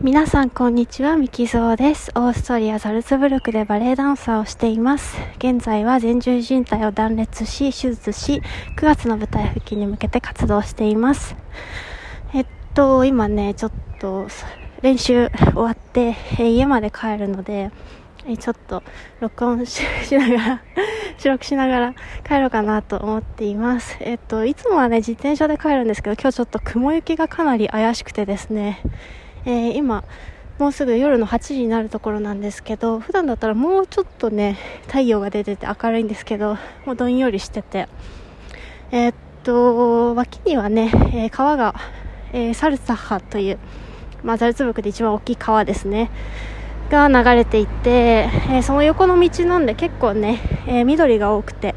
皆さんこんにちは、ミキゾーです。オーストリア・ザルツブルクでバレエダンサーをしています。現在は前十字靭帯を断裂し、手術し、9月の舞台復帰に向けて活動しています。えっと、今ね、ちょっと練習終わって、え家まで帰るので、えちょっと録音しながら 収録しながら帰ろうかなと思っています。えっと、いつもはね、自転車で帰るんですけど、今日ちょっと雲行きがかなり怪しくてですね、えー、今、もうすぐ夜の8時になるところなんですけど、普段だったらもうちょっとね、太陽が出てて明るいんですけど、もうどんよりしてて、えー、っと、脇にはね、えー、川が、えー、サルサッハという、まあ、ザルツブクで一番大きい川ですね。が流れていて、え、その横の道なんで結構ね、え、緑が多くて、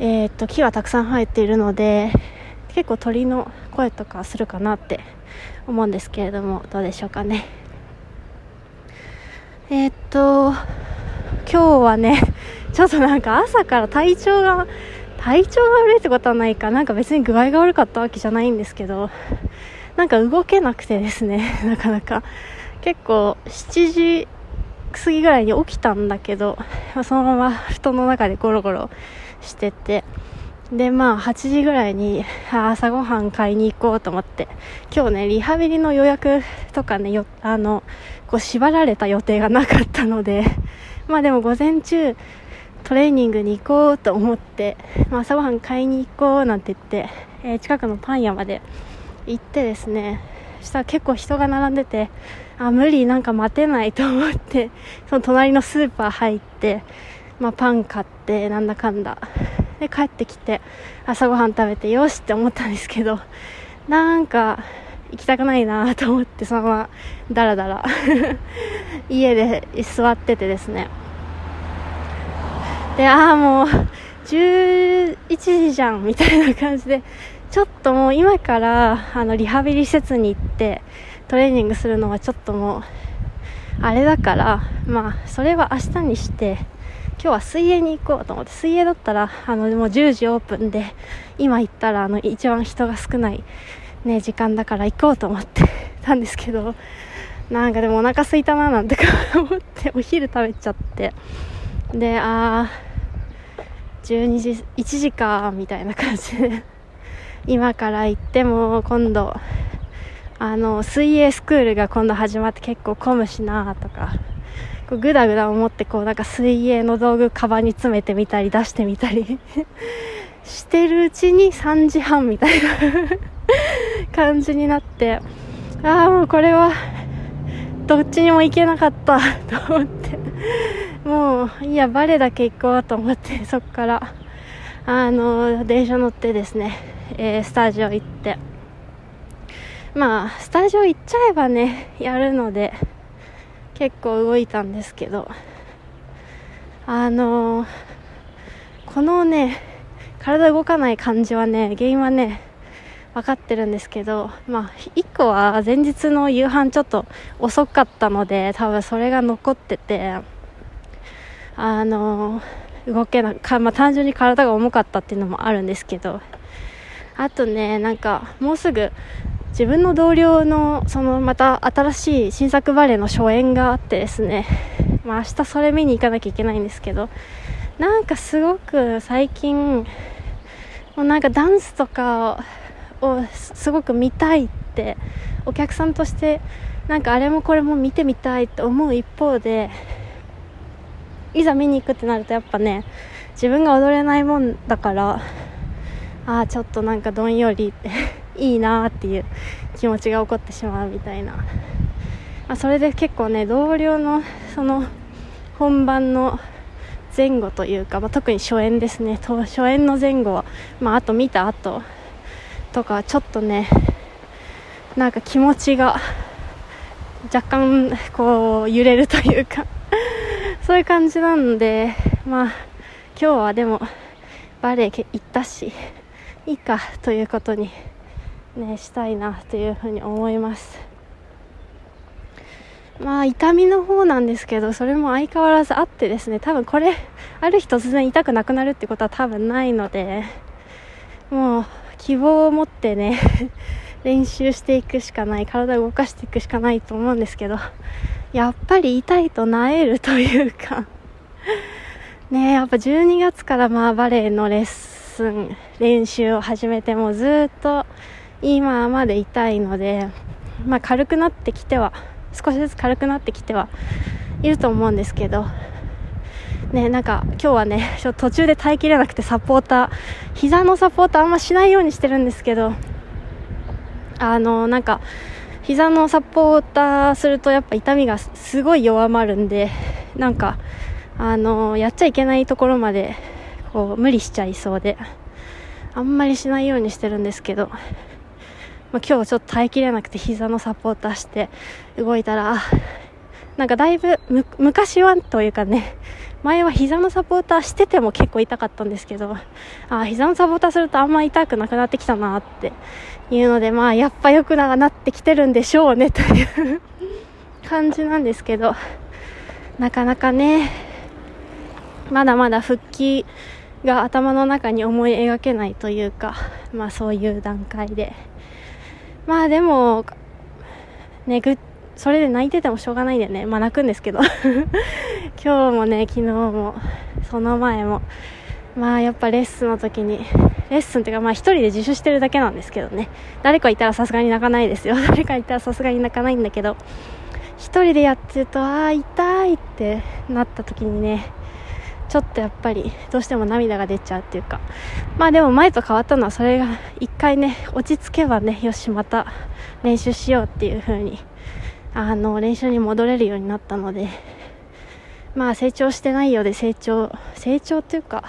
え、っと木がたくさん生えているので結構鳥の声とかするかなって思うんですけれどもどうでしょうかね。えー、っと今日はねちょっとなんか朝から体調が体調が悪いってことはないかなんか別に具合が悪かったわけじゃないんですけどなんか動けなくてですね なかなか。結構7時過ぎぐらいに起きたんだけどそのまま布団の中でゴロゴロしててで、まあ、8時ぐらいに朝ごはん買いに行こうと思って、今日ね、リハビリの予約とかね、よ、あの、こう縛られた予定がなかったので、まあでも午前中、トレーニングに行こうと思って、まあ、朝ごはん買いに行こうなんて言って、えー、近くのパン屋まで行ってですね、そしたら結構人が並んでて、あ、無理、なんか待てないと思って、その隣のスーパー入って、まあ、パン買って、なんだかんだ、で帰ってきて朝ごはん食べてよしって思ったんですけどなんか行きたくないなと思ってそのままダラダラ 家で座っててですね。でああもう11時じゃんみたいな感じでちょっともう今からあのリハビリ施設に行ってトレーニングするのはちょっともうあれだからまあそれは明日にして今日は水泳に行こうと思って水泳だったらあのもう10時オープンで今行ったらあの一番人が少ない、ね、時間だから行こうと思ってたんですけどなんかでもお腹空いたななんて思ってお昼食べちゃって。であー12時1時かみたいな感じで今から行っても今度あの水泳スクールが今度始まって結構混むしなとかこうグダグダ思ってこうなんか水泳の道具カバンに詰めてみたり出してみたり してるうちに3時半みたいな感じになってああもうこれはどっちにも行けなかった と思って。もういやバレだけ行こうと思ってそっから。あの電車乗ってですね、えー、スタジオ行って。まあスタジオ行っちゃえばねやるので。結構動いたんですけどあのー、このね体動かない感じはね原因はね分かってるんですけどまあ1個は前日の夕飯ちょっと遅かったので多分それが残っててあのー、動けなか、まあ、単純に体が重かったっていうのもあるんですけどあとねなんかもうすぐ自分の同僚のそのまた新しい新作バレエの初演があってですね、まあ、明日それ見に行かなきゃいけないんですけど。なんかすごく最近もうなんかダンスとかをすごく見たいってお客さんとしてなんかあれもこれも見てみたいって思う一方でいざ見に行くってなるとやっぱね自分が踊れないもんだからああちょっとなんかどんよりっていいなっていう気持ちが起こってしまうみたいな、まあ、それで結構ね同僚のその本番の前後というか、まあ、特に初演ですね。初演の前後は、まあ、あと見た後とかちょっとねなんか気持ちが若干こう揺れるというか そういう感じなのでまあ今日はでもバレエ行ったしいいかということにね、したいなというふうに思います。まあ痛みの方なんですけどそれも相変わらずあってですね多分これある日突然痛くなくなるってことは多分ないのでもう希望を持ってね 練習していくしかない体を動かしていくしかないと思うんですけどやっぱり痛いとなえるというか ねやっぱ12月からまあバレエのレッスン練習を始めてもずっと今まで痛いので、まあ、軽くなってきては少しずつ軽くなってきてはいると思うんですけどね、なんか今日はね、ちょ途中で耐えきれなくてサポーター、膝のサポーターあんましないようにしてるんですけど、あの、なんか、膝のサポーターするとやっぱ痛みがすごい弱まるんで、なんか、あの、やっちゃいけないところまで、こう、無理しちゃいそうで、あんまりしないようにしてるんですけど、まあ、今日ちょっと耐えきれなくて膝のサポーターして動いたら、なんかだいぶ昔はというかね、前は膝のサポーターしてても結構痛かったんですけど、あ膝のサポーターするとあんま痛くなくなってきたなっていうので、まあやっぱ良くなってきてるんでしょうねという 感じなんですけど、なかなかね、まだまだ復帰が頭の中に思い描けないというか、まあそういう段階で。まあでも、ね、ぐそれで泣いててもしょうがないんだよね。まあ泣くんですけど。今日もね、昨日も、その前も、まあやっぱレッスンの時に、レッスンっていうかまあ一人で自主してるだけなんですけどね。誰かいたらさすがに泣かないですよ。誰かいたらさすがに泣かないんだけど、一人でやってると、ああ、痛いってなった時にね、ちょっとやっぱりどうしても涙が出ちゃうっていうか。まあでも前と変わったのはそれが一回ね落ち着けばねよしまた練習しようっていう風にあの練習に戻れるようになったので。まあ成長してないようで成長成長っていうか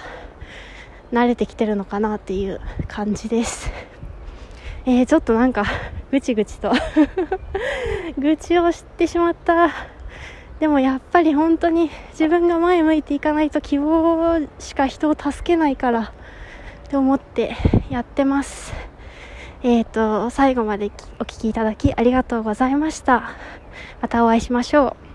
慣れてきてるのかなっていう感じです。えー、ちょっとなんかぐちぐちと 愚痴を知ってしまったでもやっぱり本当に自分が前向いていかないと希望しか人を助けないからって思ってやってますえっ、ー、と、最後までお聴きいただきありがとうございました。またお会いしましょう。